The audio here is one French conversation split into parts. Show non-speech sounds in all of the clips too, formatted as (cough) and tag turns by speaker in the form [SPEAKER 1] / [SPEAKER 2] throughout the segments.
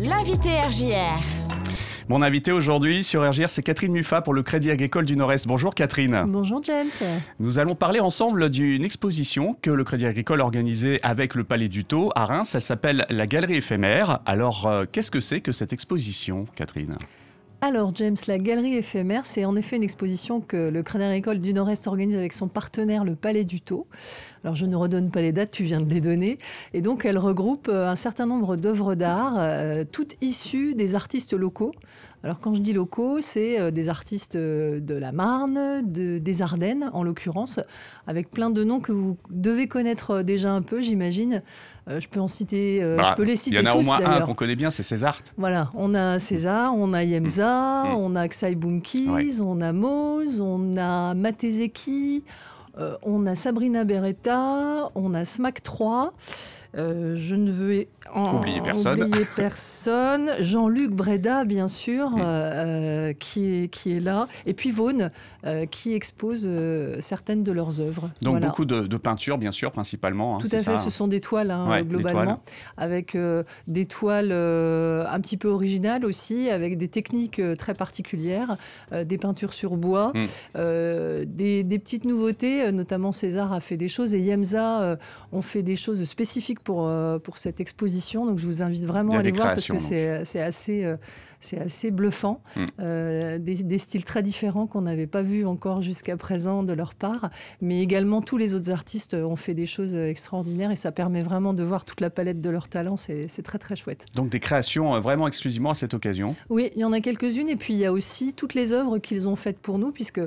[SPEAKER 1] L'invité RJR.
[SPEAKER 2] Mon invité aujourd'hui sur RGR, c'est Catherine Muffat pour le Crédit Agricole du Nord-Est. Bonjour Catherine.
[SPEAKER 3] Bonjour James.
[SPEAKER 2] Nous allons parler ensemble d'une exposition que le Crédit Agricole a organisée avec le Palais du Taux à Reims. Elle s'appelle la Galerie éphémère. Alors, euh, qu'est-ce que c'est que cette exposition, Catherine?
[SPEAKER 3] Alors James, la galerie éphémère, c'est en effet une exposition que le Crédit Agricole du Nord-Est organise avec son partenaire, le Palais du Taux. Alors je ne redonne pas les dates, tu viens de les donner. Et donc elle regroupe euh, un certain nombre d'œuvres d'art, euh, toutes issues des artistes locaux. Alors quand je dis locaux, c'est euh, des artistes de la Marne, des Ardennes en l'occurrence, avec plein de noms que vous devez connaître déjà un peu, j'imagine. je peux en citer, je
[SPEAKER 2] bah,
[SPEAKER 3] peux les citer
[SPEAKER 2] Il y en a
[SPEAKER 3] au
[SPEAKER 2] moins un qu'on connaît bien, c'est César.
[SPEAKER 3] Voilà, on a César, on a Yemza, mm. on a Xai Bunkiz, on a Mose, on a Matezeki, euh, on a Sabrina Beretta, on a Smack 3. Euh, je ne veux
[SPEAKER 2] oublier personne.
[SPEAKER 3] personne. Jean-Luc Breda, bien sûr, euh, qui, est, qui est là. Et puis Vaughan, qui expose certaines de leurs œuvres.
[SPEAKER 2] Donc beaucoup de, peintures, bien sûr, principalement.
[SPEAKER 3] Hein, Tout à fait, ce sont des toiles, hein, globalement, avec des toiles un petit peu originales aussi, avec des techniques très particulières, des peintures sur bois, mm. des, des, petites nouveautés, notamment César a fait des choses et Yemza ont fait des choses spécifiques pour, euh, pour cette exposition. Donc je vous invite vraiment à aller voir parce que c'est assez, euh, assez bluffant. Hmm. Euh, des, styles très différents qu'on n'avait pas vus encore jusqu'à présent de leur part. Mais également tous les autres artistes ont fait des choses extraordinaires et ça permet vraiment de voir toute la palette de leurs talents. C'est très très chouette.
[SPEAKER 2] Donc des créations vraiment exclusivement à cette occasion
[SPEAKER 3] Oui, il y en a quelques-unes et puis il y a aussi toutes les œuvres qu'ils ont faites pour nous puisque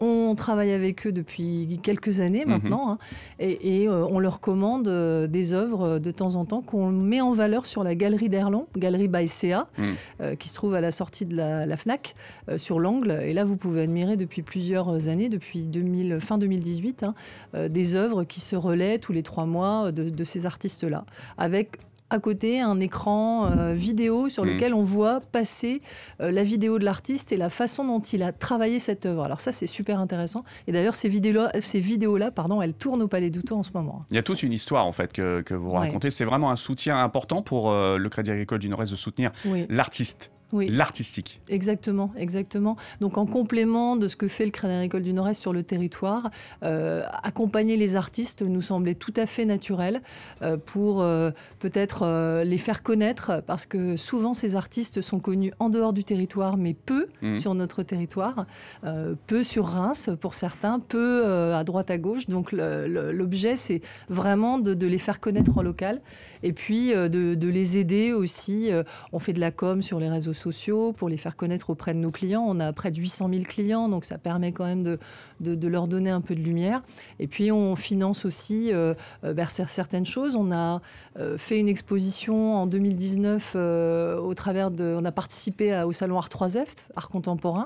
[SPEAKER 3] on travaille avec eux depuis quelques années mhm. maintenant hein, et, euh, on leur commande euh, des œuvres de temps en temps qu'on met en valeur sur la galerie d'Erlon, galerie by CA, mhm. euh, qui se trouve à la sortie de la, FNAC sur l'angle. Et là, vous pouvez admirer depuis plusieurs années, depuis 2000, fin 2018, hein, des œuvres qui se relaient tous les trois mois de, de ces artistes-là, avec à côté un écran euh, vidéo sur mm. lequel on voit passer euh, la vidéo de l'artiste et la façon dont il a travaillé cette œuvre. Alors ça, c'est super intéressant. Et d'ailleurs, ces vidéos-là, ces pardon, elles tournent au Palais d'Outo en ce moment.
[SPEAKER 2] Il y a toute une histoire en fait que, vous racontez. C'est vraiment un soutien important pour euh, le Crédit Agricole du Nord-Est de soutenir l'artiste l'artistique.
[SPEAKER 3] Exactement, exactement. Donc en complément de ce que fait le Crédit Agricole du Nord-Est sur le territoire, euh, accompagner les artistes nous semblait tout à fait naturel euh, pour euh, peut-être les faire connaître, parce que souvent ces artistes sont connus en dehors du territoire, mais peu mmh. sur notre territoire, peu sur Reims pour certains, peu à droite à gauche. Donc l'objet, c'est vraiment de, les faire connaître en local, et puis de, de les aider aussi. on fait de la com sur les réseaux sociaux pour les faire connaître auprès de nos clients. On a près de 800 000 clients, donc ça permet quand même de, de, leur donner un peu de lumière. Et puis on finance aussi euh, euh certaines choses. On a euh, fait une exposition en 2019 euh, au travers de... On a participé au salon Art 3F, Art contemporain,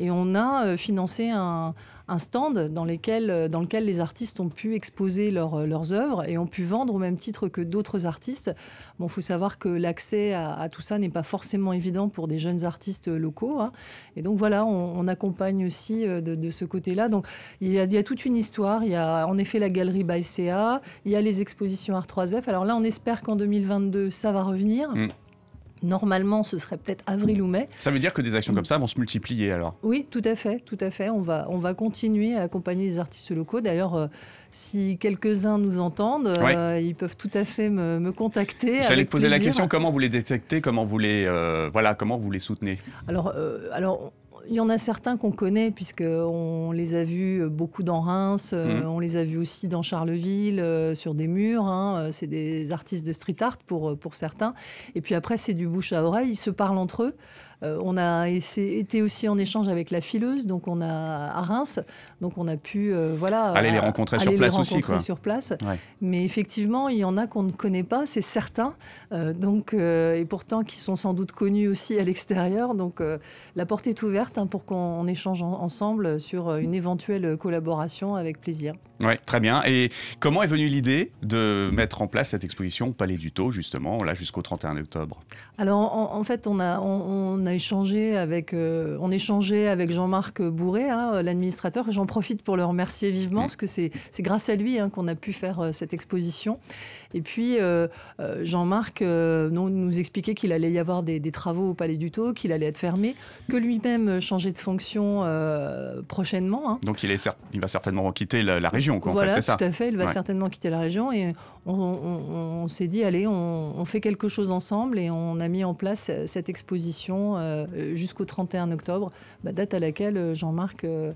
[SPEAKER 3] et on a financé un un stand dans, lesquels, dans lequel les artistes ont pu exposer leurs œuvres et ont pu vendre au même titre que d'autres artistes. Bon, il faut savoir que l'accès à, tout ça n'est pas forcément évident pour des jeunes artistes locaux. Hein. Et donc voilà, on, accompagne aussi euh, de, ce côté-là. Donc il y, a, toute une histoire. Il y a en effet la galerie CA, il y a les expositions Art 3F. Alors là, on espère qu'en 2022, ça va revenir. Mm. Normalement, ce serait peut-être avril ou mai.
[SPEAKER 2] Ça veut dire que des actions comme ça vont se multiplier alors?
[SPEAKER 3] Oui, tout à fait, tout à fait. On va, on va continuer à accompagner les artistes locaux. D'ailleurs, euh, si quelques-uns nous entendent, euh, ils peuvent tout à fait me, me contacter.
[SPEAKER 2] J'allais te poser la question comment vous les détectez, comment vous les, euh, voilà, comment vous les soutenez?
[SPEAKER 3] Alors, alors il y en a certains qu'on connaît, puisqu'on les a vus beaucoup dans Reims, euh, mmh. on les a vus aussi dans Charleville, euh, sur des murs. Hein, euh, c'est des artistes de street art pour, pour certains. Et puis après, c'est du bouche à oreille, ils se parlent entre eux. Euh, on a été aussi en échange avec la fileuse, donc on a à Reims, donc on a pu euh, voilà
[SPEAKER 2] aller les rencontrer sur place aussi
[SPEAKER 3] sur place. Mais effectivement, il y en a qu'on ne connaît pas, c'est certain. Euh, donc et pourtant qui sont sans doute connus aussi à l'extérieur. Donc la porte est ouverte hein, pour qu'on échange ensemble sur une éventuelle collaboration avec plaisir.
[SPEAKER 2] Oui, très bien. Et comment est venue l'idée de mettre en place cette exposition Palais du Taux, justement, là jusqu'au 31 octobre?
[SPEAKER 3] Alors, en, fait, on a, on, a échangé avec, euh, on échangeait avec Jean-Marc Bourré, hein, l'administrateur, j'en profite pour le remercier vivement, parce que c'est grâce à lui hein, qu'on a pu faire euh, cette exposition. Et puis Jean-Marc nous expliquait qu'il allait y avoir des, travaux au Palais du Taux, qu'il allait être fermé, que lui-même changeait de fonction prochainement.
[SPEAKER 2] Hein. Donc il, est il va certainement quitter la, région, quoi,
[SPEAKER 3] voilà,
[SPEAKER 2] en fait,
[SPEAKER 3] tout à fait. Il va certainement quitter la région et on, s'est dit, allez, on, fait quelque chose ensemble et on a mis en place cette exposition euh, jusqu'au 31 octobre, bah, date à laquelle euh, Jean-Marc euh,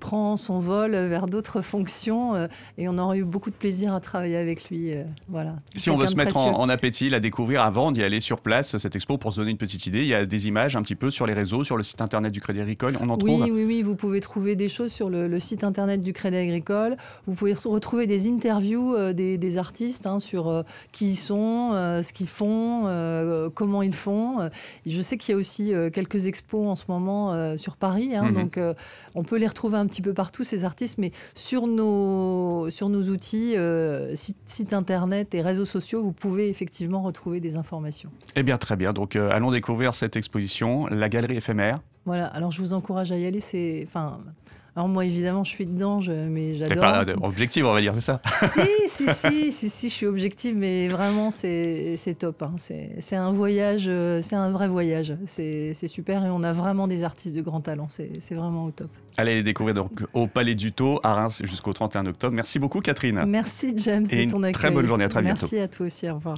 [SPEAKER 3] prend son vol vers d'autres (laughs) fonctions et on aura eu beaucoup de plaisir à travailler avec lui. voilà.
[SPEAKER 2] Si on veut se mettre en, appétit, la découvrir avant d'y aller sur place, cette expo, pour se donner une petite idée, il y a des images un petit peu sur les réseaux, sur le site internet du Crédit Agricole, on en
[SPEAKER 3] oui,
[SPEAKER 2] trouve
[SPEAKER 3] Oui, oui, vous pouvez trouver des choses sur le, site internet du Crédit Agricole, vous pouvez retrouver des interviews des, artistes hein, sur qui ils sont, ce qu'ils font, comment ils font. je sais qu'il y a aussi quelques expos en ce moment euh, sur Paris. Hein, mhm. Donc, euh, on peut les retrouver un petit peu partout, ces artistes, mais sur nos, sur nos outils, euh, sites internet et réseaux sociaux, vous pouvez effectivement retrouver des informations.
[SPEAKER 2] Eh bien, très bien. Donc, allons découvrir cette exposition, la galerie éphémère.
[SPEAKER 3] Voilà. Alors, je vous encourage à y aller. C'est, enfin, alors moi, évidemment, je suis dedans, mais j'adore.
[SPEAKER 2] pas objective, on va dire, c'est ça (laughs)
[SPEAKER 3] si, si, si, si, si, je suis objective, mais vraiment, c'est top. Hein. C'est un voyage, euh, c'est un vrai voyage. C'est super et on a vraiment des artistes de grand talent. C'est vraiment au top.
[SPEAKER 2] Allez découvrir donc au Palais du Taux à Reims jusqu'au 31 octobre. Merci beaucoup, Catherine.
[SPEAKER 3] Merci, James,
[SPEAKER 2] et
[SPEAKER 3] de ton
[SPEAKER 2] accueil. Très bonne journée, à très
[SPEAKER 3] bientôt. Merci à toi aussi, au revoir.